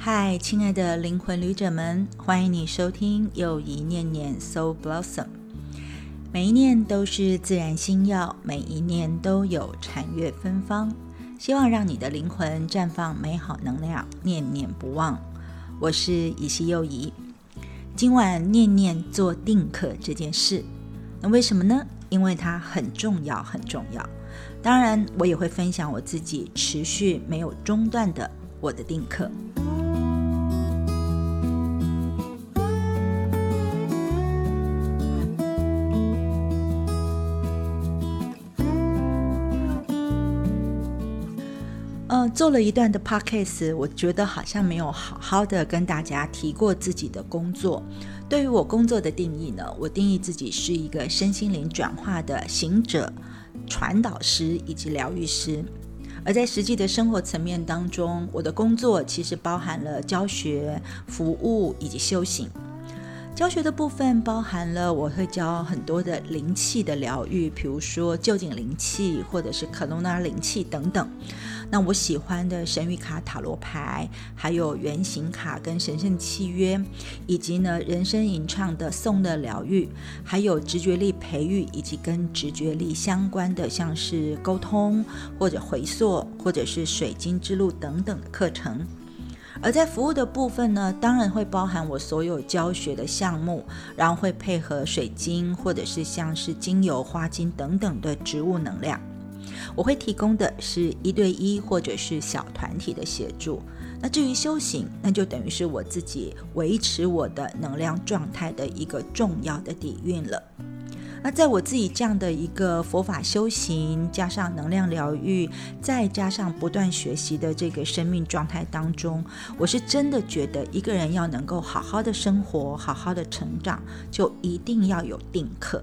嗨，亲爱的灵魂旅者们，欢迎你收听又一念念 Soul Blossom。每一念都是自然星耀，每一念都有禅悦芬芳。希望让你的灵魂绽放美好能量，念念不忘。我是以西又怡。今晚念念做定课这件事，那为什么呢？因为它很重要，很重要。当然，我也会分享我自己持续没有中断的我的定课。做了一段的 podcast，我觉得好像没有好好的跟大家提过自己的工作。对于我工作的定义呢，我定义自己是一个身心灵转化的行者、传导师以及疗愈师。而在实际的生活层面当中，我的工作其实包含了教学、服务以及修行。教学的部分包含了我会教很多的灵气的疗愈，比如说旧景灵气或者是克隆纳灵气等等。那我喜欢的神谕卡塔罗牌，还有圆形卡跟神圣契约，以及呢人生吟唱的颂的疗愈，还有直觉力培育以及跟直觉力相关的，像是沟通或者回溯，或者是水晶之路等等的课程。而在服务的部分呢，当然会包含我所有教学的项目，然后会配合水晶或者是像是精油、花精等等的植物能量。我会提供的是一对一或者是小团体的协助。那至于修行，那就等于是我自己维持我的能量状态的一个重要的底蕴了。那在我自己这样的一个佛法修行，加上能量疗愈，再加上不断学习的这个生命状态当中，我是真的觉得一个人要能够好好的生活，好好的成长，就一定要有定课。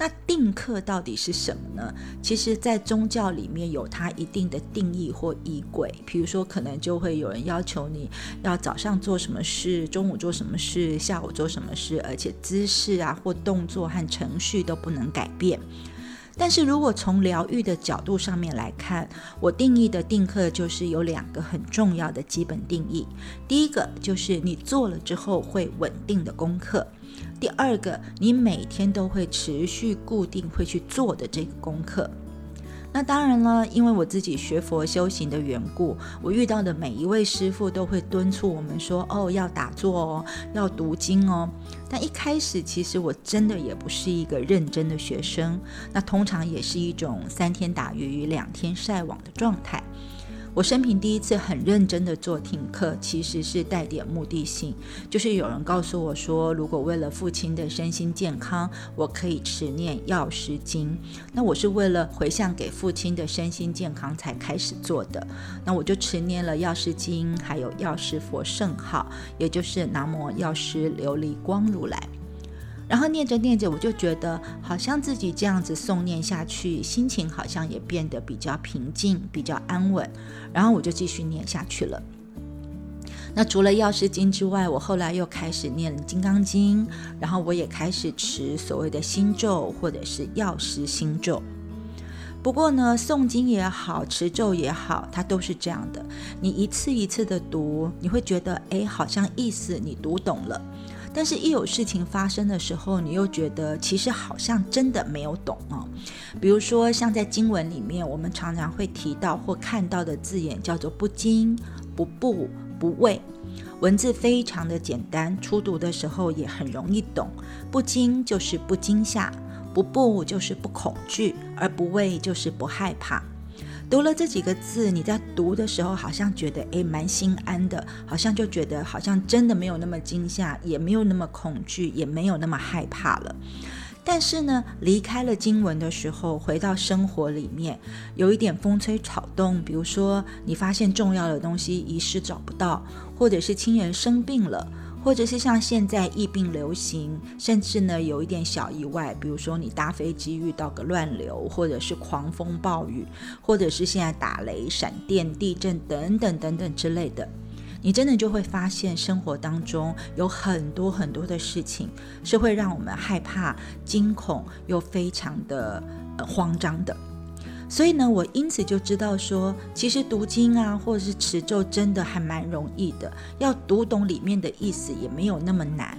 那定课到底是什么呢？其实，在宗教里面有它一定的定义或仪轨。比如说，可能就会有人要求你要早上做什么事，中午做什么事，下午做什么事，而且姿势啊或动作和程序都不能改变。但是如果从疗愈的角度上面来看，我定义的定课就是有两个很重要的基本定义。第一个就是你做了之后会稳定的功课。第二个，你每天都会持续固定会去做的这个功课。那当然了，因为我自己学佛修行的缘故，我遇到的每一位师傅都会敦促我们说：“哦，要打坐哦，要读经哦。”但一开始，其实我真的也不是一个认真的学生，那通常也是一种三天打鱼两天晒网的状态。我生平第一次很认真的做听课，其实是带点目的性，就是有人告诉我说，如果为了父亲的身心健康，我可以持念药师经。那我是为了回向给父亲的身心健康才开始做的。那我就持念了药师经，还有药师佛圣号，也就是南无药师琉璃光如来。然后念着念着，我就觉得好像自己这样子诵念下去，心情好像也变得比较平静、比较安稳。然后我就继续念下去了。那除了药师经之外，我后来又开始念金刚经，然后我也开始持所谓的心咒或者是药师心咒。不过呢，诵经也好，持咒也好，它都是这样的。你一次一次的读，你会觉得哎，好像意思你读懂了。但是，一有事情发生的时候，你又觉得其实好像真的没有懂哦。比如说，像在经文里面，我们常常会提到或看到的字眼叫做“不惊、不怖、不畏”，文字非常的简单，初读的时候也很容易懂。不惊就是不惊吓，不怖就是不恐惧，而不畏就是不害怕。读了这几个字，你在读的时候好像觉得诶蛮心安的，好像就觉得好像真的没有那么惊吓，也没有那么恐惧，也没有那么害怕了。但是呢，离开了经文的时候，回到生活里面，有一点风吹草动，比如说你发现重要的东西遗失找不到，或者是亲人生病了。或者是像现在疫病流行，甚至呢有一点小意外，比如说你搭飞机遇到个乱流，或者是狂风暴雨，或者是现在打雷、闪电、地震等等等等之类的，你真的就会发现生活当中有很多很多的事情是会让我们害怕、惊恐又非常的慌张的。所以呢，我因此就知道说，其实读经啊，或者是持咒，真的还蛮容易的，要读懂里面的意思也没有那么难。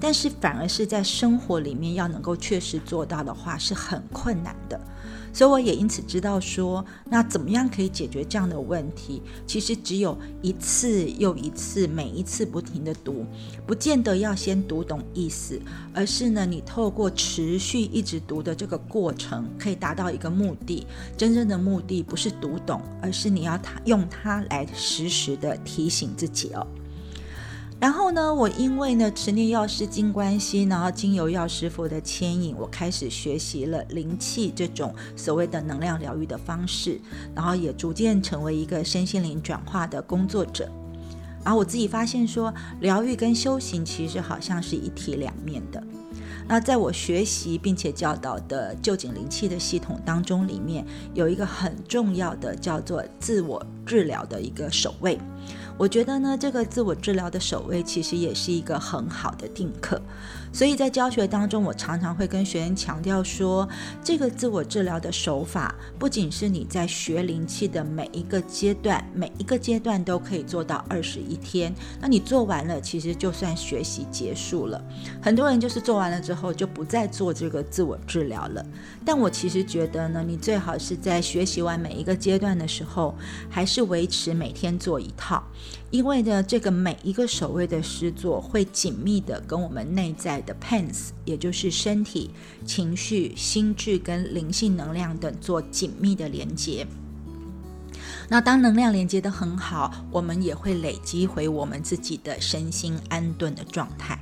但是反而是在生活里面要能够确实做到的话，是很困难的。所以我也因此知道说，那怎么样可以解决这样的问题？其实只有一次又一次，每一次不停的读，不见得要先读懂意思，而是呢，你透过持续一直读的这个过程，可以达到一个目的。真正的目的不是读懂，而是你要它用它来时时的提醒自己哦。然后呢，我因为呢持念药师经关系，然后经由药师傅的牵引，我开始学习了灵气这种所谓的能量疗愈的方式，然后也逐渐成为一个身心灵转化的工作者。然后我自己发现说，疗愈跟修行其实好像是一体两面的。那在我学习并且教导的旧景灵气的系统当中，里面有一个很重要的叫做自我治疗的一个守卫。我觉得呢，这个自我治疗的守卫其实也是一个很好的定课。所以在教学当中，我常常会跟学员强调说，这个自我治疗的手法，不仅是你在学灵气的每一个阶段，每一个阶段都可以做到二十一天。那你做完了，其实就算学习结束了。很多人就是做完了之后就不再做这个自我治疗了。但我其实觉得呢，你最好是在学习完每一个阶段的时候，还是维持每天做一套。因为呢，这个每一个守卫的诗作会紧密的跟我们内在的 Pans，也就是身体、情绪、心智跟灵性能量等做紧密的连接。那当能量连接的很好，我们也会累积回我们自己的身心安顿的状态。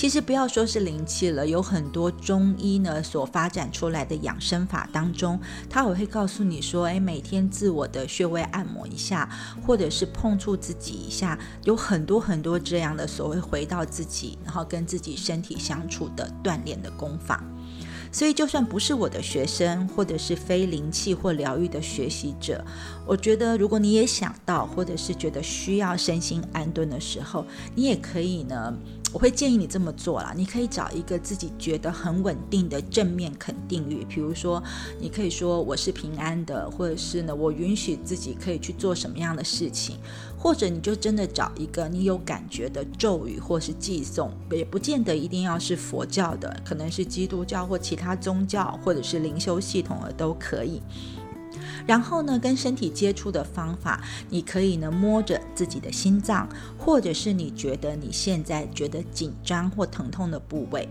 其实不要说是灵气了，有很多中医呢所发展出来的养生法当中，他也会告诉你说，哎，每天自我的穴位按摩一下，或者是碰触自己一下，有很多很多这样的所谓回到自己，然后跟自己身体相处的锻炼的功法。所以，就算不是我的学生，或者是非灵气或疗愈的学习者，我觉得，如果你也想到，或者是觉得需要身心安顿的时候，你也可以呢。我会建议你这么做啦，你可以找一个自己觉得很稳定的正面肯定语，比如说，你可以说我是平安的，或者是呢，我允许自己可以去做什么样的事情，或者你就真的找一个你有感觉的咒语或是寄诵，也不见得一定要是佛教的，可能是基督教或其他宗教，或者是灵修系统的都可以。然后呢，跟身体接触的方法，你可以呢摸着自己的心脏，或者是你觉得你现在觉得紧张或疼痛的部位，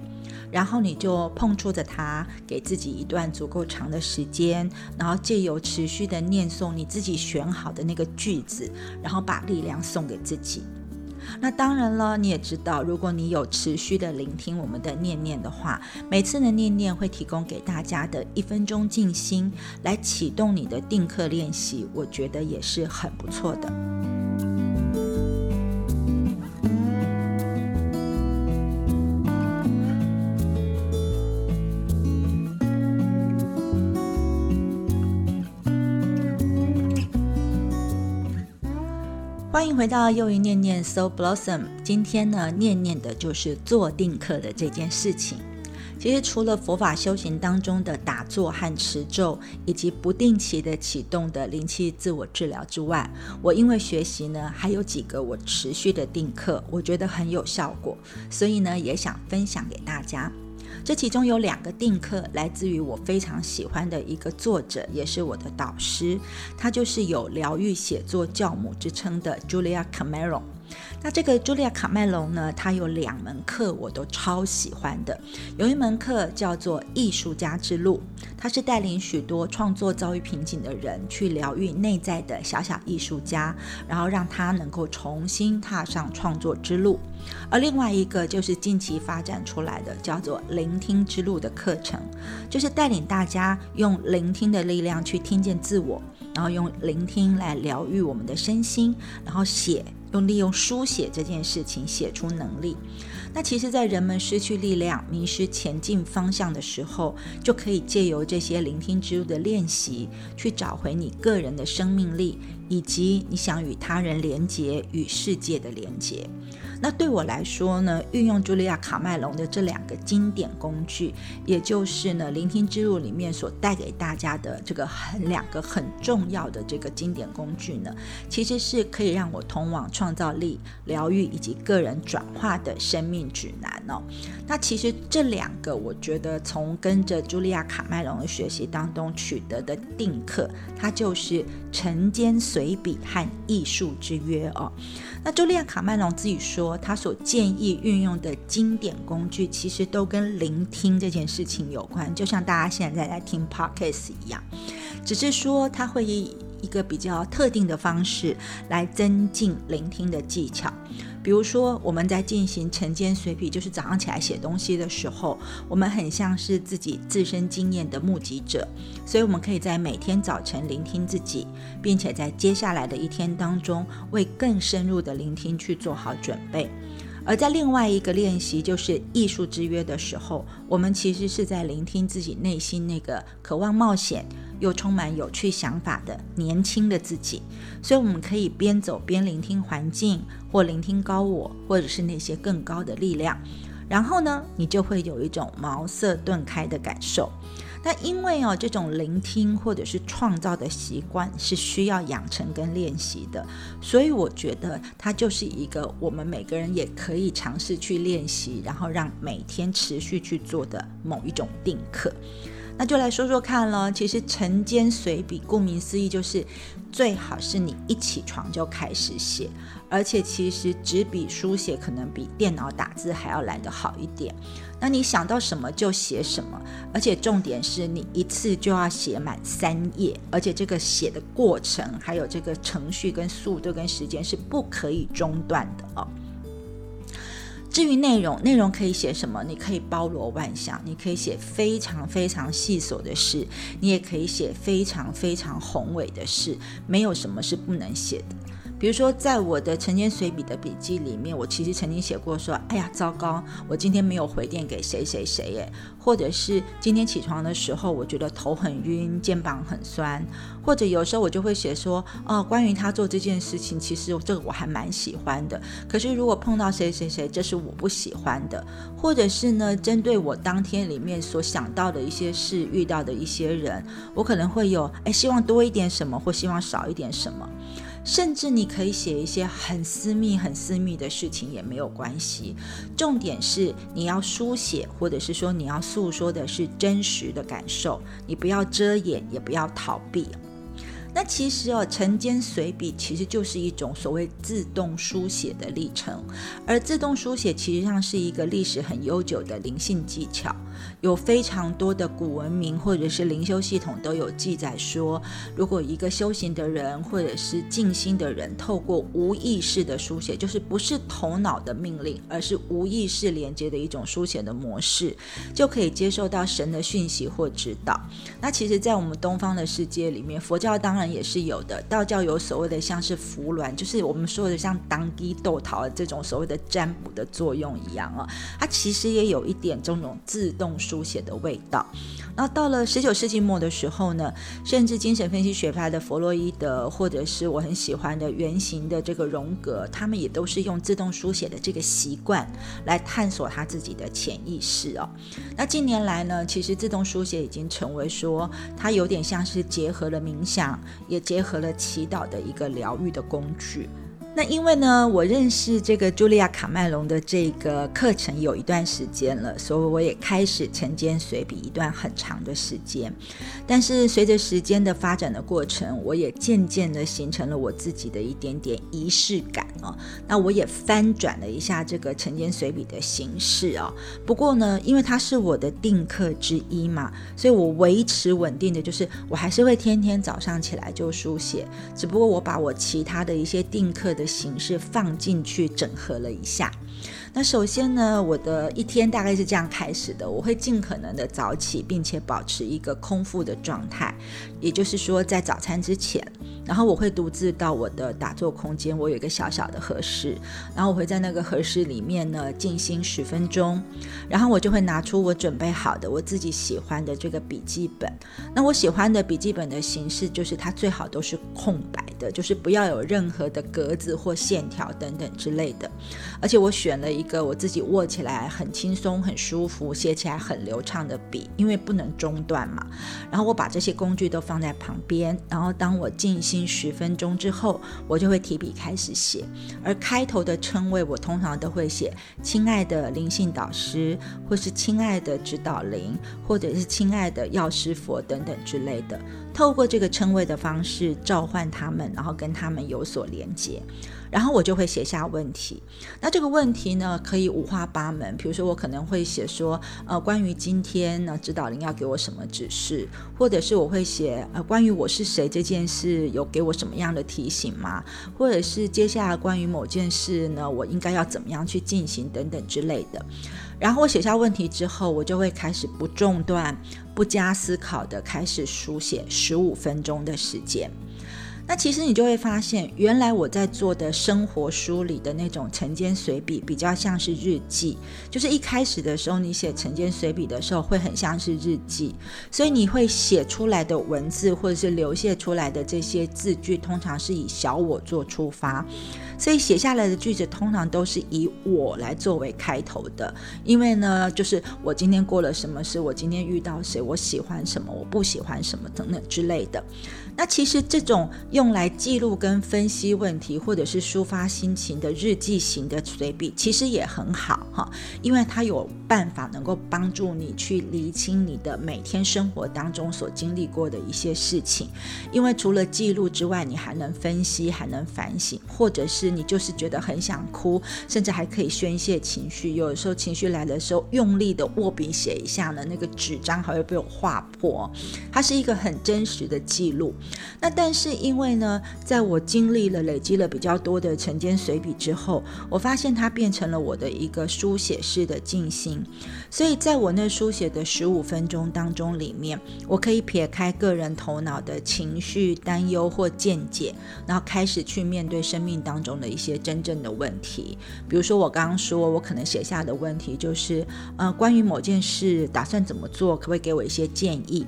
然后你就碰触着它，给自己一段足够长的时间，然后借由持续的念诵你自己选好的那个句子，然后把力量送给自己。那当然了，你也知道，如果你有持续的聆听我们的念念的话，每次的念念会提供给大家的一分钟静心，来启动你的定课练习，我觉得也是很不错的。欢迎回到又一念念 So Blossom。今天呢，念念的就是做定课的这件事情。其实除了佛法修行当中的打坐和持咒，以及不定期的启动的灵气自我治疗之外，我因为学习呢，还有几个我持续的定课，我觉得很有效果，所以呢，也想分享给大家。这其中有两个定课来自于我非常喜欢的一个作者，也是我的导师，他就是有疗愈写作教母之称的 Julia Cameron。那这个茱莉亚·卡麦隆呢？她有两门课我都超喜欢的。有一门课叫做《艺术家之路》，它是带领许多创作遭遇瓶颈的人去疗愈内在的小小艺术家，然后让他能够重新踏上创作之路。而另外一个就是近期发展出来的叫做“聆听之路”的课程，就是带领大家用聆听的力量去听见自我，然后用聆听来疗愈我们的身心，然后写。用利用书写这件事情写出能力。那其实，在人们失去力量、迷失前进方向的时候，就可以借由这些聆听之路的练习，去找回你个人的生命力，以及你想与他人连结、与世界的连接。那对我来说呢，运用茱莉亚·卡麦隆的这两个经典工具，也就是呢，聆听之路里面所带给大家的这个很两个很重要的这个经典工具呢，其实是可以让我通往创造力、疗愈以及个人转化的生命指南哦。那其实这两个，我觉得从跟着茱莉亚·卡麦隆的学习当中取得的定课，它就是晨间随笔和艺术之约哦。那茱莉亚·卡麦隆自己说。他所建议运用的经典工具，其实都跟聆听这件事情有关，就像大家现在在听 podcast 一样，只是说他会以一个比较特定的方式来增进聆听的技巧。比如说，我们在进行晨间随笔，就是早上起来写东西的时候，我们很像是自己自身经验的目击者，所以我们可以在每天早晨聆听自己，并且在接下来的一天当中，为更深入的聆听去做好准备。而在另外一个练习，就是艺术之约的时候，我们其实是在聆听自己内心那个渴望冒险又充满有趣想法的年轻的自己。所以，我们可以边走边聆听环境，或聆听高我，或者是那些更高的力量。然后呢，你就会有一种茅塞顿开的感受。那因为哦，这种聆听或者是创造的习惯是需要养成跟练习的，所以我觉得它就是一个我们每个人也可以尝试去练习，然后让每天持续去做的某一种定课。那就来说说看了。其实晨间随笔，顾名思义就是最好是你一起床就开始写，而且其实纸笔书写可能比电脑打字还要来得好一点。那你想到什么就写什么，而且重点是你一次就要写满三页，而且这个写的过程还有这个程序跟速度跟时间是不可以中断的哦。至于内容，内容可以写什么？你可以包罗万象，你可以写非常非常细琐的事，你也可以写非常非常宏伟的事，没有什么是不能写的。比如说，在我的晨间随笔的笔记里面，我其实曾经写过说：“哎呀，糟糕，我今天没有回电给谁谁谁耶。”或者是今天起床的时候，我觉得头很晕，肩膀很酸。或者有时候我就会写说：“哦，关于他做这件事情，其实这个我还蛮喜欢的。可是如果碰到谁谁谁，这是我不喜欢的。”或者是呢，针对我当天里面所想到的一些事，遇到的一些人，我可能会有哎，希望多一点什么，或希望少一点什么。甚至你可以写一些很私密、很私密的事情也没有关系。重点是你要书写，或者是说你要诉说的是真实的感受，你不要遮掩，也不要逃避。那其实哦，晨间随笔其实就是一种所谓自动书写的历程，而自动书写其实上是一个历史很悠久的灵性技巧。有非常多的古文明或者是灵修系统都有记载说，如果一个修行的人或者是静心的人，透过无意识的书写，就是不是头脑的命令，而是无意识连接的一种书写的模式，就可以接受到神的讯息或指导。那其实，在我们东方的世界里面，佛教当然也是有的，道教有所谓的像是符鸾，就是我们说的像当地斗桃这种所谓的占卜的作用一样啊，它其实也有一点这种自动。书写的味道。那到了十九世纪末的时候呢，甚至精神分析学派的弗洛伊德，或者是我很喜欢的原型的这个荣格，他们也都是用自动书写的这个习惯来探索他自己的潜意识哦。那近年来呢，其实自动书写已经成为说，它有点像是结合了冥想，也结合了祈祷的一个疗愈的工具。那因为呢，我认识这个茱莉亚·卡麦隆的这个课程有一段时间了，所以我也开始晨间随笔一段很长的时间。但是随着时间的发展的过程，我也渐渐的形成了我自己的一点点仪式感啊。那我也翻转了一下这个晨间随笔的形式哦。不过呢，因为它是我的定课之一嘛，所以我维持稳定的就是我还是会天天早上起来就书写，只不过我把我其他的一些定课。的形式放进去整合了一下。那首先呢，我的一天大概是这样开始的：我会尽可能的早起，并且保持一个空腹的状态，也就是说，在早餐之前。然后我会独自到我的打坐空间，我有一个小小的合适，然后我会在那个合适里面呢静心十分钟，然后我就会拿出我准备好的我自己喜欢的这个笔记本。那我喜欢的笔记本的形式就是它最好都是空白的，就是不要有任何的格子或线条等等之类的。而且我选了一个我自己握起来很轻松、很舒服、写起来很流畅的笔，因为不能中断嘛。然后我把这些工具都放在旁边，然后当我静心十分钟之后，我就会提笔开始写。而开头的称谓，我通常都会写“亲爱的灵性导师”或是“亲爱的指导灵”或者是“亲爱的药师佛”等等之类的。透过这个称谓的方式召唤他们，然后跟他们有所连接。然后我就会写下问题，那这个问题呢可以五花八门，比如说我可能会写说，呃，关于今天呢，指导灵要给我什么指示，或者是我会写，呃，关于我是谁这件事有给我什么样的提醒吗？或者是接下来关于某件事呢，我应该要怎么样去进行等等之类的。然后我写下问题之后，我就会开始不中断、不加思考的开始书写十五分钟的时间。那其实你就会发现，原来我在做的生活梳理的那种晨间随笔，比较像是日记。就是一开始的时候，你写晨间随笔的时候，会很像是日记，所以你会写出来的文字或者是流泻出来的这些字句，通常是以小我做出发。所以写下来的句子通常都是以我来作为开头的，因为呢，就是我今天过了什么事，我今天遇到谁，我喜欢什么，我不喜欢什么等等之类的。那其实这种用来记录跟分析问题，或者是抒发心情的日记型的随笔，其实也很好哈，因为它有办法能够帮助你去厘清你的每天生活当中所经历过的一些事情。因为除了记录之外，你还能分析，还能反省，或者是你就是觉得很想哭，甚至还可以宣泄情绪。有的时候情绪来的时候，用力的握笔写一下呢，那个纸张还会被我划破。它是一个很真实的记录。那但是因为呢，在我经历了累积了比较多的晨间随笔之后，我发现它变成了我的一个书写式的静心。所以在我那书写的十五分钟当中里面，我可以撇开个人头脑的情绪、担忧或见解，然后开始去面对生命当中的一些真正的问题。比如说我刚刚说，我可能写下的问题就是，呃，关于某件事打算怎么做，可不可以给我一些建议？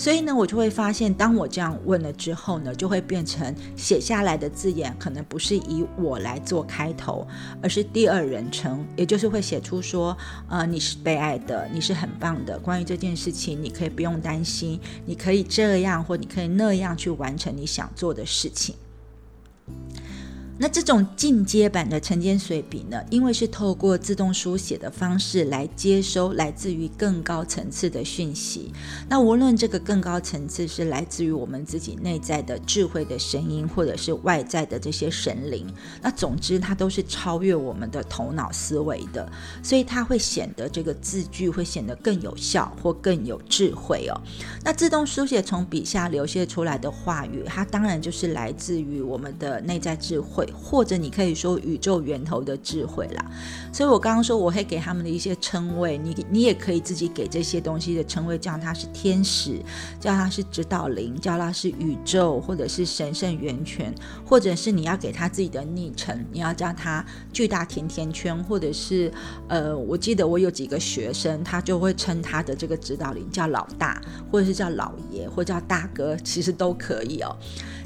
所以呢，我就会发现，当我这样问了之后呢，就会变成写下来的字眼，可能不是以我来做开头，而是第二人称，也就是会写出说，呃，你是被爱的，你是很棒的。关于这件事情，你可以不用担心，你可以这样或你可以那样去完成你想做的事情。那这种进阶版的晨间水笔呢？因为是透过自动书写的方式来接收来自于更高层次的讯息。那无论这个更高层次是来自于我们自己内在的智慧的声音，或者是外在的这些神灵，那总之它都是超越我们的头脑思维的，所以它会显得这个字句会显得更有效或更有智慧哦。那自动书写从笔下流泻出来的话语，它当然就是来自于我们的内在智慧。或者你可以说宇宙源头的智慧啦，所以我刚刚说我会给他们的一些称谓，你你也可以自己给这些东西的称谓，叫它是天使，叫它是指导灵，叫它是宇宙，或者是神圣源泉，或者是你要给他自己的昵称，你要叫他巨大甜甜圈，或者是呃，我记得我有几个学生，他就会称他的这个指导灵叫老大，或者是叫老爷，或叫大哥，其实都可以哦。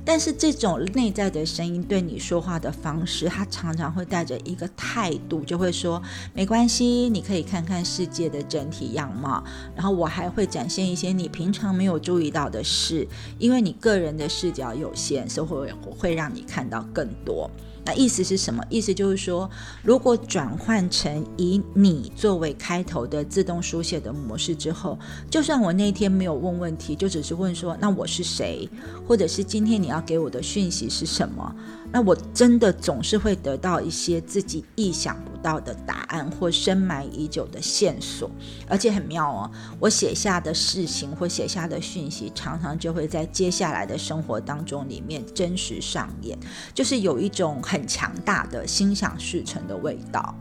但是这种内在的声音对你说话的方式，他常常会带着一个态度，就会说没关系，你可以看看世界的整体样貌。然后我还会展现一些你平常没有注意到的事，因为你个人的视角有限，所以会会让你看到更多。那意思是什么？意思就是说，如果转换成以你作为开头的自动书写的模式之后，就算我那天没有问问题，就只是问说，那我是谁，或者是今天你要给我的讯息是什么？那我真的总是会得到一些自己意想不到的答案或深埋已久的线索，而且很妙哦。我写下的事情或写下的讯息，常常就会在接下来的生活当中里面真实上演，就是有一种很强大的心想事成的味道。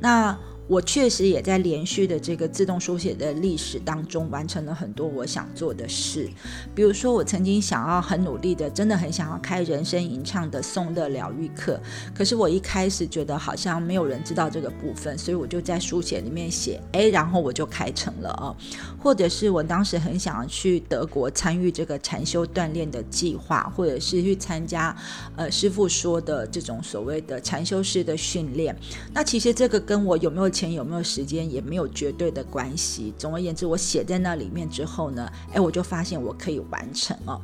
那。我确实也在连续的这个自动书写的历史当中，完成了很多我想做的事。比如说，我曾经想要很努力的，真的很想要开人生吟唱的颂乐疗愈课，可是我一开始觉得好像没有人知道这个部分，所以我就在书写里面写，哎，然后我就开成了啊。或者是我当时很想要去德国参与这个禅修锻炼的计划，或者是去参加呃师傅说的这种所谓的禅修师的训练。那其实这个跟我有没有前有没有时间也没有绝对的关系。总而言之，我写在那里面之后呢，哎，我就发现我可以完成哦。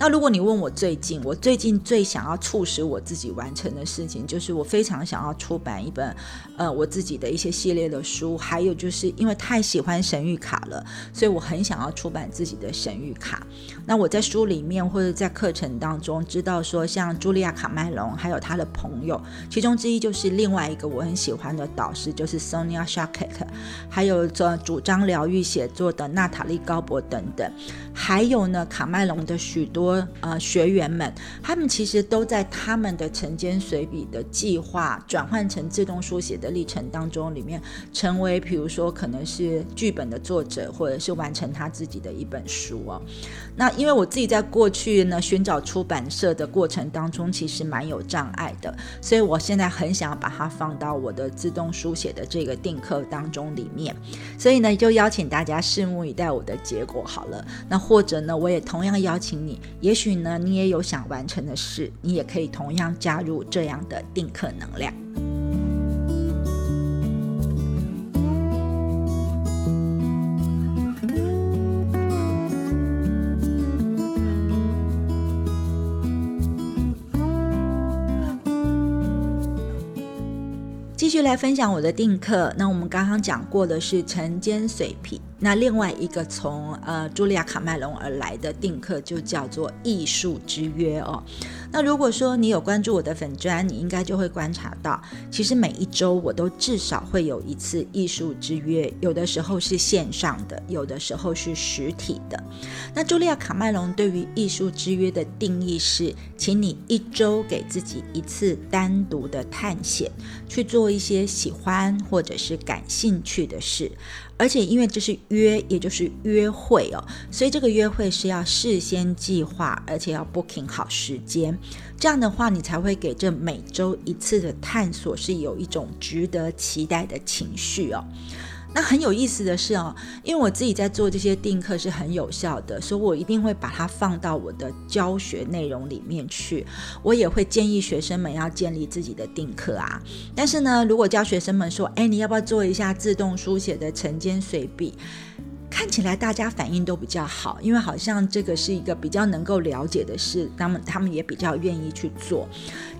那如果你问我最近，我最近最想要促使我自己完成的事情，就是我非常想要出版一本，呃，我自己的一些系列的书，还有就是因为太喜欢神谕卡了，所以我很想要出版自己的神谕卡。那我在书里面或者在课程当中知道说，像茱莉亚卡麦隆还有他的朋友，其中之一就是另外一个我很喜欢的导师，就是 Sonia Shakek，还有这主张疗愈写作的娜塔莉高博等等，还有呢卡麦隆的许多。呃，学员们，他们其实都在他们的晨间随笔的计划转换成自动书写的历程当中，里面成为，比如说可能是剧本的作者，或者是完成他自己的一本书哦。那因为我自己在过去呢寻找出版社的过程当中，其实蛮有障碍的，所以我现在很想要把它放到我的自动书写的这个定课当中里面。所以呢，就邀请大家拭目以待我的结果好了。那或者呢，我也同样邀请你。也许呢，你也有想完成的事，你也可以同样加入这样的定课能量。来分享我的定课。那我们刚刚讲过的是晨间水平。那另外一个从呃茱莉亚卡麦隆而来的定课就叫做艺术之约哦。那如果说你有关注我的粉砖，你应该就会观察到，其实每一周我都至少会有一次艺术之约，有的时候是线上的，有的时候是实体的。那茱莉亚卡麦隆对于艺术之约的定义是，请你一周给自己一次单独的探险，去做一些喜欢或者是感兴趣的事。而且因为这是约，也就是约会哦，所以这个约会是要事先计划，而且要 booking 好时间。这样的话，你才会给这每周一次的探索是有一种值得期待的情绪哦。那很有意思的是哦，因为我自己在做这些定课是很有效的，所以我一定会把它放到我的教学内容里面去。我也会建议学生们要建立自己的定课啊。但是呢，如果教学生们说，哎，你要不要做一下自动书写的晨间随笔？看起来大家反应都比较好，因为好像这个是一个比较能够了解的事，那么他们也比较愿意去做。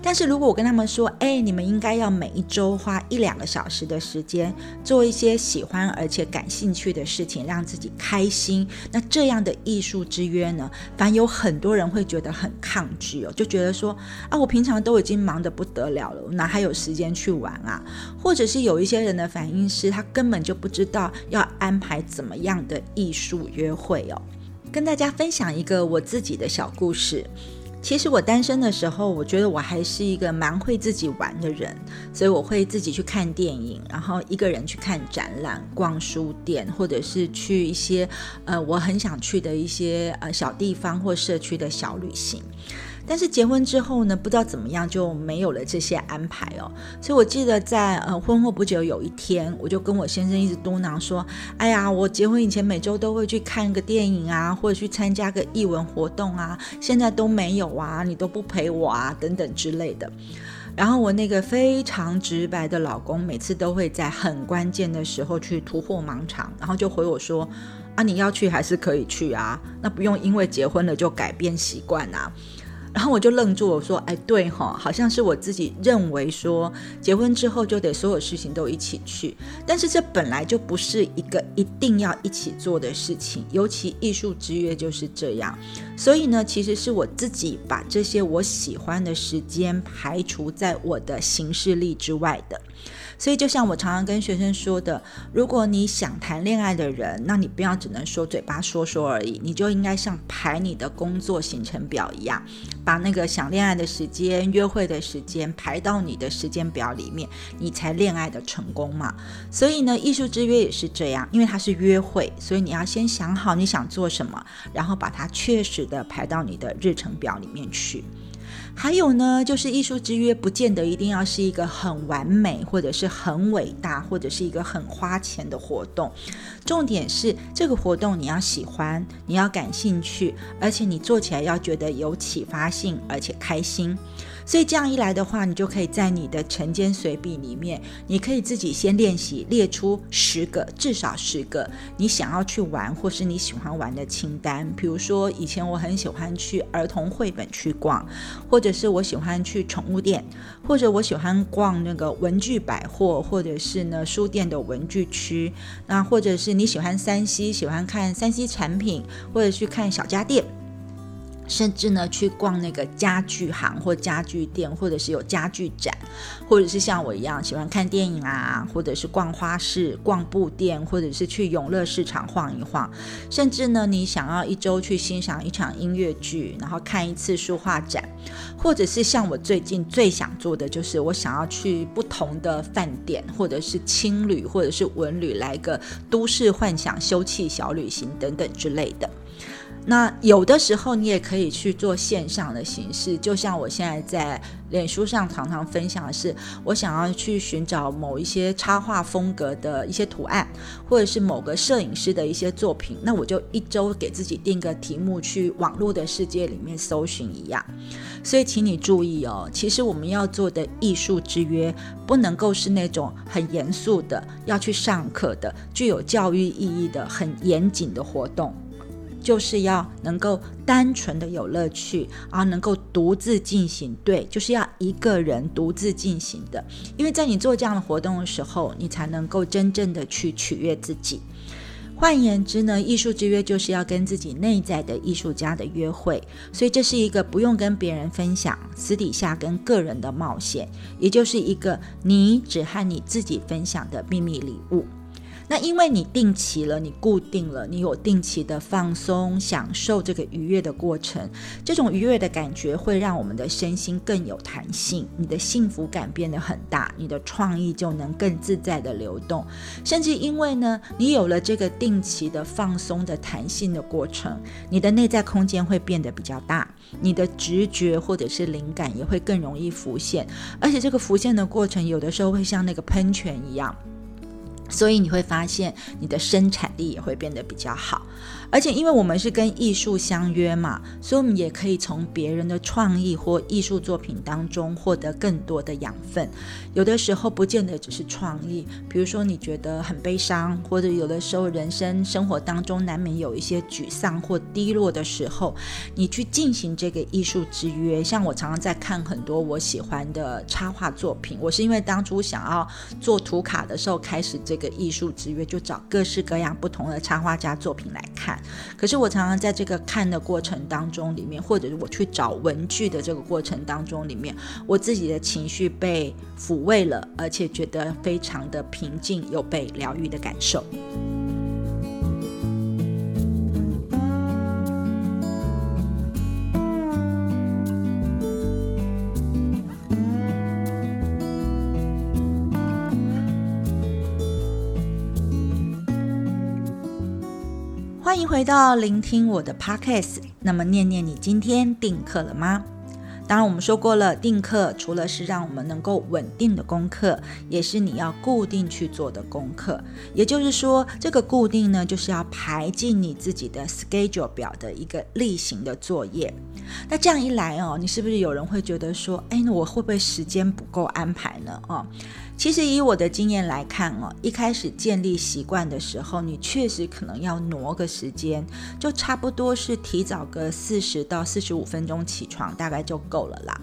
但是如果我跟他们说，哎，你们应该要每一周花一两个小时的时间做一些喜欢而且感兴趣的事情，让自己开心，那这样的艺术之约呢，反有很多人会觉得很抗拒哦，就觉得说啊，我平常都已经忙得不得了了，哪还有时间去玩啊？或者是有一些人的反应是他根本就不知道要安排怎么样。的艺术约会哦，跟大家分享一个我自己的小故事。其实我单身的时候，我觉得我还是一个蛮会自己玩的人，所以我会自己去看电影，然后一个人去看展览、逛书店，或者是去一些呃我很想去的一些呃小地方或社区的小旅行。但是结婚之后呢，不知道怎么样就没有了这些安排哦。所以我记得在呃婚后不久有一天，我就跟我先生一直嘟囔说：“哎呀，我结婚以前每周都会去看个电影啊，或者去参加个艺文活动啊，现在都没有啊，你都不陪我啊，等等之类的。”然后我那个非常直白的老公，每次都会在很关键的时候去突破盲场，然后就回我说：“啊，你要去还是可以去啊，那不用因为结婚了就改变习惯啊。”然后我就愣住，我说：“哎，对哈，好像是我自己认为说，结婚之后就得所有事情都一起去，但是这本来就不是一个一定要一起做的事情，尤其艺术之约就是这样。所以呢，其实是我自己把这些我喜欢的时间排除在我的行事历之外的。”所以，就像我常常跟学生说的，如果你想谈恋爱的人，那你不要只能说嘴巴说说而已，你就应该像排你的工作行程表一样，把那个想恋爱的时间、约会的时间排到你的时间表里面，你才恋爱的成功嘛。所以呢，艺术之约也是这样，因为它是约会，所以你要先想好你想做什么，然后把它确实的排到你的日程表里面去。还有呢，就是艺术之约不见得一定要是一个很完美，或者是很伟大，或者是一个很花钱的活动。重点是这个活动你要喜欢，你要感兴趣，而且你做起来要觉得有启发性，而且开心。所以这样一来的话，你就可以在你的晨间随笔里面，你可以自己先练习列出十个，至少十个你想要去玩或是你喜欢玩的清单。比如说，以前我很喜欢去儿童绘本区逛，或者是我喜欢去宠物店，或者我喜欢逛那个文具百货，或者是呢书店的文具区。那或者是你喜欢三 C，喜欢看三 C 产品，或者去看小家电。甚至呢，去逛那个家具行或家具店，或者是有家具展，或者是像我一样喜欢看电影啊，或者是逛花市、逛布店，或者是去永乐市场晃一晃。甚至呢，你想要一周去欣赏一场音乐剧，然后看一次书画展，或者是像我最近最想做的，就是我想要去不同的饭店，或者是青旅，或者是文旅，来个都市幻想休憩小旅行等等之类的。那有的时候你也可以去做线上的形式，就像我现在在脸书上常常分享的是，我想要去寻找某一些插画风格的一些图案，或者是某个摄影师的一些作品，那我就一周给自己定个题目，去网络的世界里面搜寻一样。所以，请你注意哦，其实我们要做的艺术之约，不能够是那种很严肃的要去上课的、具有教育意义的、很严谨的活动。就是要能够单纯的有乐趣，而能够独自进行。对，就是要一个人独自进行的。因为在你做这样的活动的时候，你才能够真正的去取悦自己。换言之呢，艺术之约就是要跟自己内在的艺术家的约会，所以这是一个不用跟别人分享、私底下跟个人的冒险，也就是一个你只和你自己分享的秘密礼物。那因为你定期了，你固定了，你有定期的放松，享受这个愉悦的过程，这种愉悦的感觉会让我们的身心更有弹性，你的幸福感变得很大，你的创意就能更自在的流动，甚至因为呢，你有了这个定期的放松的弹性的过程，你的内在空间会变得比较大，你的直觉或者是灵感也会更容易浮现，而且这个浮现的过程有的时候会像那个喷泉一样。所以你会发现，你的生产力也会变得比较好。而且，因为我们是跟艺术相约嘛，所以我们也可以从别人的创意或艺术作品当中获得更多的养分。有的时候不见得只是创意，比如说你觉得很悲伤，或者有的时候人生生活当中难免有一些沮丧或低落的时候，你去进行这个艺术之约。像我常常在看很多我喜欢的插画作品，我是因为当初想要做图卡的时候开始这个艺术之约，就找各式各样不同的插画家作品来看。可是我常常在这个看的过程当中里面，或者是我去找文具的这个过程当中里面，我自己的情绪被抚慰了，而且觉得非常的平静，有被疗愈的感受。迎回到聆听我的 podcast。那么，念念，你今天订课了吗？当然，我们说过了，订课除了是让我们能够稳定的功课，也是你要固定去做的功课。也就是说，这个固定呢，就是要排进你自己的 schedule 表的一个例行的作业。那这样一来哦，你是不是有人会觉得说，哎，那我会不会时间不够安排呢？哦。其实以我的经验来看哦，一开始建立习惯的时候，你确实可能要挪个时间，就差不多是提早个四十到四十五分钟起床，大概就够了啦。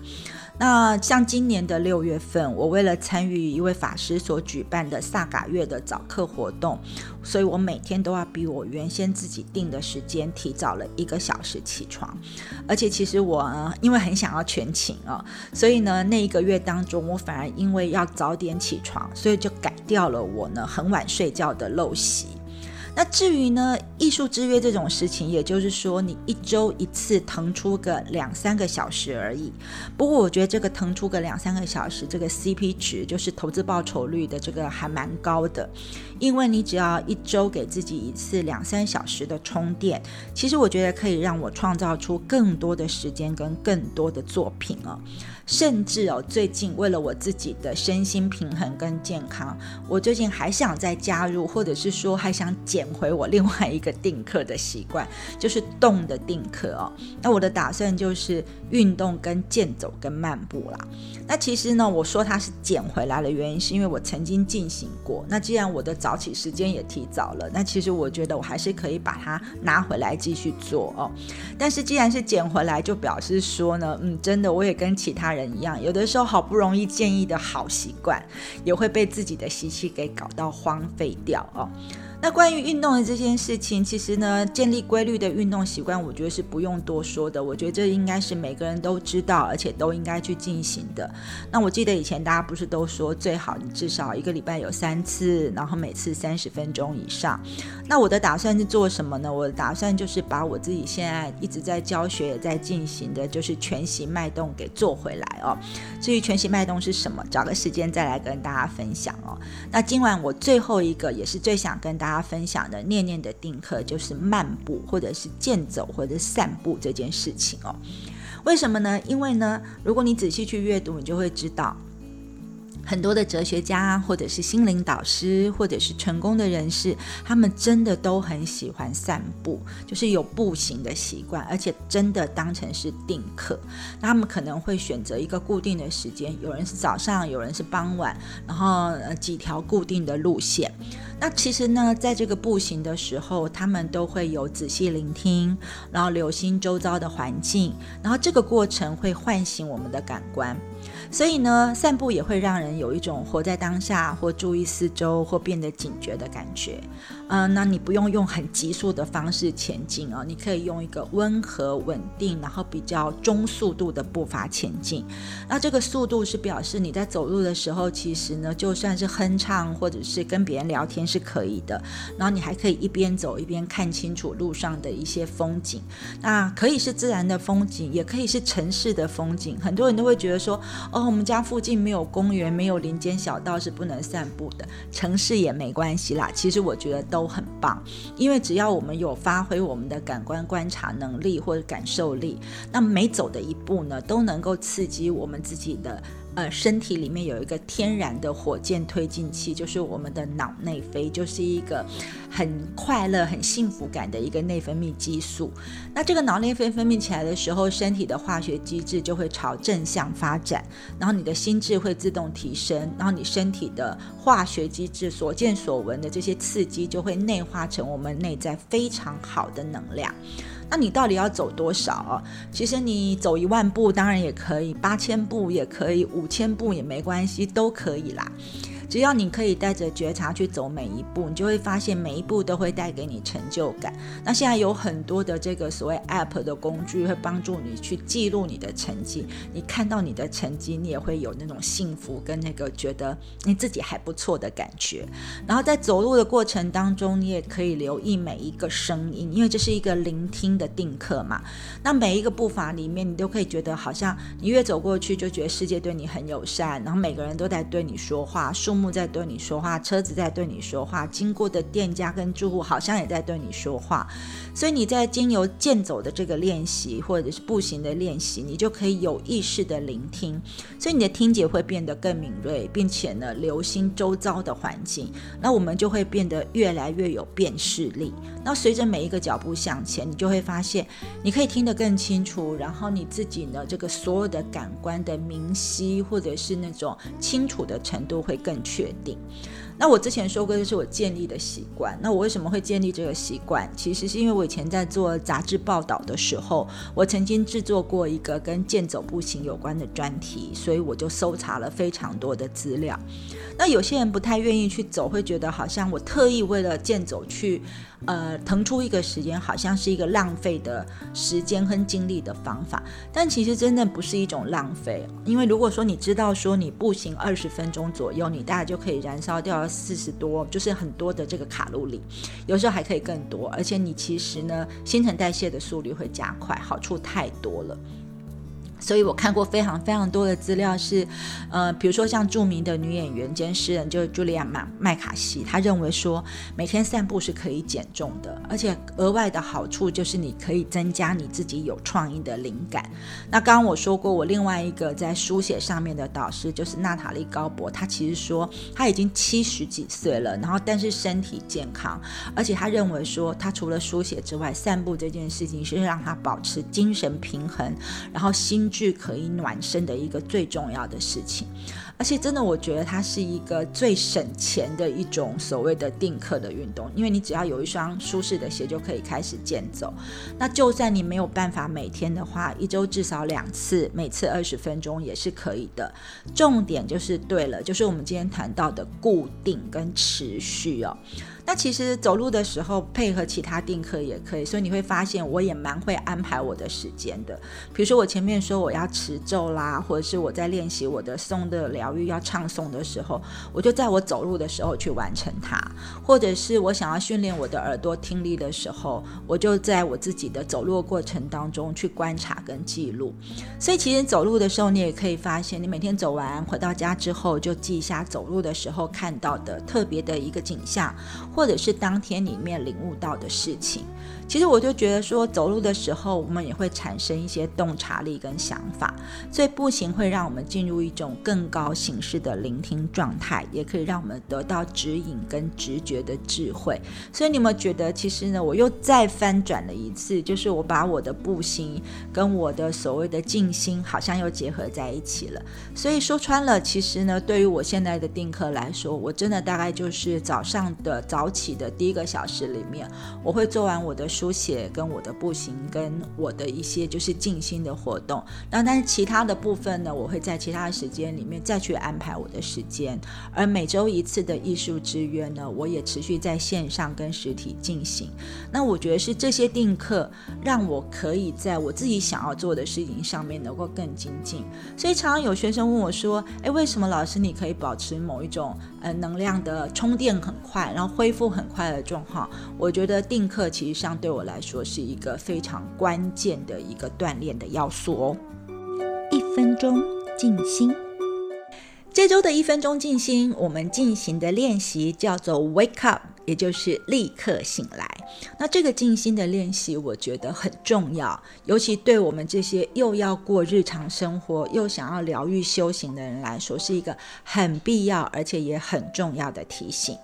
那像今年的六月份，我为了参与一位法师所举办的萨嘎月的早课活动，所以我每天都要比我原先自己定的时间提早了一个小时起床。而且其实我因为很想要全勤啊，所以呢那一个月当中，我反而因为要早点起床，所以就改掉了我呢很晚睡觉的陋习。那至于呢，艺术之约这种事情，也就是说你一周一次腾出个两三个小时而已。不过我觉得这个腾出个两三个小时，这个 CP 值就是投资报酬率的这个还蛮高的，因为你只要一周给自己一次两三小时的充电，其实我觉得可以让我创造出更多的时间跟更多的作品哦。甚至哦，最近为了我自己的身心平衡跟健康，我最近还想再加入，或者是说还想减回我另外一个定课的习惯，就是动的定课哦。那我的打算就是运动跟健走跟漫步啦。那其实呢，我说它是捡回来的原因，是因为我曾经进行过。那既然我的早起时间也提早了，那其实我觉得我还是可以把它拿回来继续做哦。但是既然是捡回来，就表示说呢，嗯，真的我也跟其他人。一样，有的时候好不容易建立的好习惯，也会被自己的习气给搞到荒废掉哦。那关于运动的这件事情，其实呢，建立规律的运动习惯，我觉得是不用多说的。我觉得这应该是每个人都知道，而且都应该去进行的。那我记得以前大家不是都说，最好你至少一个礼拜有三次，然后每次三十分钟以上。那我的打算是做什么呢？我的打算就是把我自己现在一直在教学也在进行的，就是全息脉动给做回来哦。至于全息脉动是什么，找个时间再来跟大家分享哦。那今晚我最后一个也是最想跟大大家分享的念念的定课就是漫步，或者是健走，或者散步这件事情哦。为什么呢？因为呢，如果你仔细去阅读，你就会知道。很多的哲学家，或者是心灵导师，或者是成功的人士，他们真的都很喜欢散步，就是有步行的习惯，而且真的当成是定课。那他们可能会选择一个固定的时间，有人是早上，有人是傍晚，然后呃几条固定的路线。那其实呢，在这个步行的时候，他们都会有仔细聆听，然后留心周遭的环境，然后这个过程会唤醒我们的感官。所以呢，散步也会让人有一种活在当下，或注意四周，或变得警觉的感觉。嗯，那你不用用很急速的方式前进哦，你可以用一个温和、稳定，然后比较中速度的步伐前进。那这个速度是表示你在走路的时候，其实呢，就算是哼唱或者是跟别人聊天是可以的。然后你还可以一边走一边看清楚路上的一些风景。那可以是自然的风景，也可以是城市的风景。很多人都会觉得说，哦，我们家附近没有公园，没有林间小道是不能散步的。城市也没关系啦。其实我觉得都。都很棒，因为只要我们有发挥我们的感官观察能力或者感受力，那每走的一步呢，都能够刺激我们自己的。呃，身体里面有一个天然的火箭推进器，就是我们的脑内啡，就是一个很快乐、很幸福感的一个内分泌激素。那这个脑内啡分泌起来的时候，身体的化学机制就会朝正向发展，然后你的心智会自动提升，然后你身体的化学机制所见所闻的这些刺激就会内化成我们内在非常好的能量。那你到底要走多少啊？其实你走一万步当然也可以，八千步也可以，五千步也没关系，都可以啦。只要你可以带着觉察去走每一步，你就会发现每一步都会带给你成就感。那现在有很多的这个所谓 App 的工具，会帮助你去记录你的成绩。你看到你的成绩，你也会有那种幸福跟那个觉得你自己还不错的感觉。然后在走路的过程当中，你也可以留意每一个声音，因为这是一个聆听的定课嘛。那每一个步伐里面，你都可以觉得好像你越走过去，就觉得世界对你很友善，然后每个人都在对你说话。树木在对你说话，车子在对你说话，经过的店家跟住户好像也在对你说话，所以你在经由健走的这个练习，或者是步行的练习，你就可以有意识的聆听，所以你的听觉会变得更敏锐，并且呢，留心周遭的环境，那我们就会变得越来越有辨识力。那随着每一个脚步向前，你就会发现，你可以听得更清楚，然后你自己呢，这个所有的感官的明晰，或者是那种清楚的程度会更。确定。那我之前说过，这是我建立的习惯。那我为什么会建立这个习惯？其实是因为我以前在做杂志报道的时候，我曾经制作过一个跟健走步行有关的专题，所以我就搜查了非常多的资料。那有些人不太愿意去走，会觉得好像我特意为了健走去。呃，腾出一个时间，好像是一个浪费的时间和精力的方法，但其实真的不是一种浪费。因为如果说你知道说你步行二十分钟左右，你大概就可以燃烧掉四十多，就是很多的这个卡路里，有时候还可以更多，而且你其实呢，新陈代谢的速率会加快，好处太多了。所以我看过非常非常多的资料，是，呃，比如说像著名的女演员兼诗人，就是茱莉亚麦麦卡锡，她认为说每天散步是可以减重的，而且额外的好处就是你可以增加你自己有创意的灵感。那刚刚我说过，我另外一个在书写上面的导师就是娜塔莉高博，她其实说她已经七十几岁了，然后但是身体健康，而且她认为说她除了书写之外，散步这件事情是让她保持精神平衡，然后心。具可以暖身的一个最重要的事情，而且真的，我觉得它是一个最省钱的一种所谓的定课的运动，因为你只要有一双舒适的鞋就可以开始健走。那就算你没有办法每天的话，一周至少两次，每次二十分钟也是可以的。重点就是对了，就是我们今天谈到的固定跟持续哦。那其实走路的时候配合其他定课也可以，所以你会发现我也蛮会安排我的时间的。比如说我前面说我要持咒啦，或者是我在练习我的颂的疗愈要唱诵的时候，我就在我走路的时候去完成它；或者是我想要训练我的耳朵听力的时候，我就在我自己的走路过程当中去观察跟记录。所以其实走路的时候，你也可以发现，你每天走完回到家之后，就记一下走路的时候看到的特别的一个景象。或者是当天里面领悟到的事情。其实我就觉得说，走路的时候我们也会产生一些洞察力跟想法，所以步行会让我们进入一种更高形式的聆听状态，也可以让我们得到指引跟直觉的智慧。所以你们觉得，其实呢，我又再翻转了一次，就是我把我的步行跟我的所谓的静心，好像又结合在一起了。所以说穿了，其实呢，对于我现在的定课来说，我真的大概就是早上的早起的第一个小时里面，我会做完我的。书写跟我的步行跟我的一些就是静心的活动，那但是其他的部分呢，我会在其他的时间里面再去安排我的时间。而每周一次的艺术之约呢，我也持续在线上跟实体进行。那我觉得是这些定课让我可以在我自己想要做的事情上面能够更精进。所以常常有学生问我说：“诶，为什么老师你可以保持某一种呃能量的充电很快，然后恢复很快的状况？”我觉得定课其实上。对我来说是一个非常关键的一个锻炼的要素哦。一分钟静心，这周的一分钟静心，我们进行的练习叫做 Wake Up，也就是立刻醒来。那这个静心的练习，我觉得很重要，尤其对我们这些又要过日常生活又想要疗愈修行的人来说，是一个很必要而且也很重要的提醒。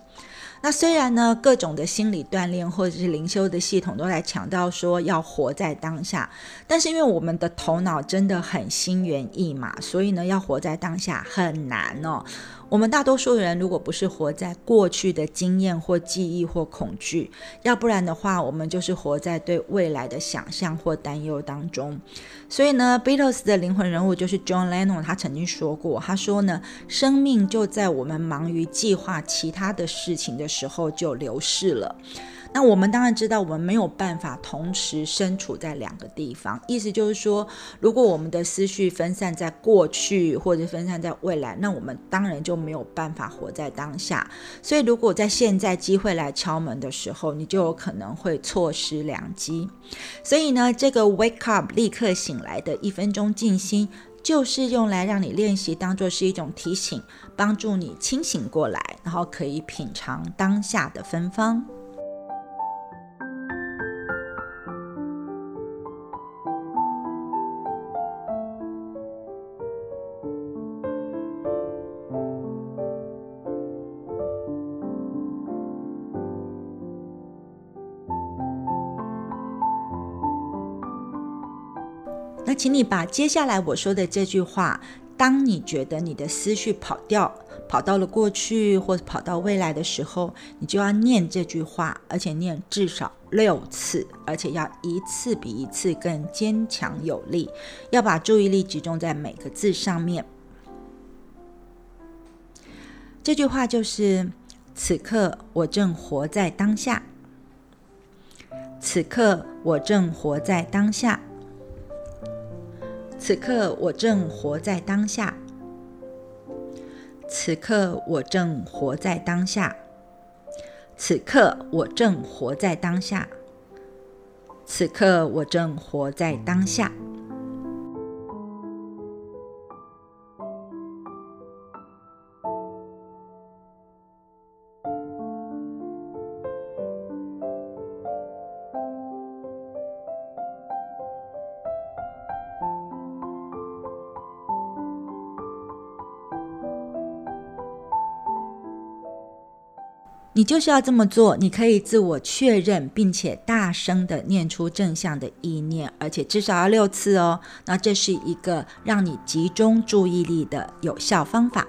那虽然呢，各种的心理锻炼或者是灵修的系统都在强调说要活在当下，但是因为我们的头脑真的很心猿意马，所以呢，要活在当下很难哦。我们大多数人，如果不是活在过去的经验或记忆或恐惧，要不然的话，我们就是活在对未来的想象或担忧当中。所以呢，Beatles 的灵魂人物就是 John Lennon，他曾经说过，他说呢，生命就在我们忙于计划其他的事情的时候就流逝了。那我们当然知道，我们没有办法同时身处在两个地方。意思就是说，如果我们的思绪分散在过去或者分散在未来，那我们当然就没有办法活在当下。所以，如果在现在机会来敲门的时候，你就有可能会错失良机。所以呢，这个 wake up 立刻醒来的一分钟静心，就是用来让你练习，当做是一种提醒，帮助你清醒过来，然后可以品尝当下的芬芳。请你把接下来我说的这句话，当你觉得你的思绪跑掉，跑到了过去或跑到未来的时候，你就要念这句话，而且念至少六次，而且要一次比一次更坚强有力，要把注意力集中在每个字上面。这句话就是：此刻我正活在当下。此刻我正活在当下。此刻我正活在当下，此刻我正活在当下。此刻我正活在当下。此刻我正活在当下。你就是要这么做，你可以自我确认，并且大声的念出正向的意念，而且至少要六次哦。那这是一个让你集中注意力的有效方法。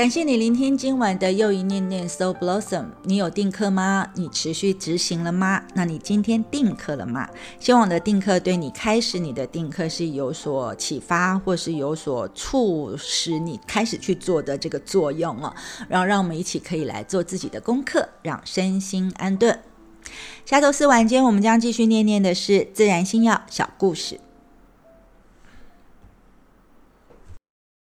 感谢你聆听今晚的又一念念 Soul Blossom。你有订课吗？你持续执行了吗？那你今天订课了吗？希望我的订课对你开始你的订课是有所启发，或是有所促使你开始去做的这个作用哦。然后让我们一起可以来做自己的功课，让身心安顿。下周四晚间我们将继续念念的是自然星耀小故事。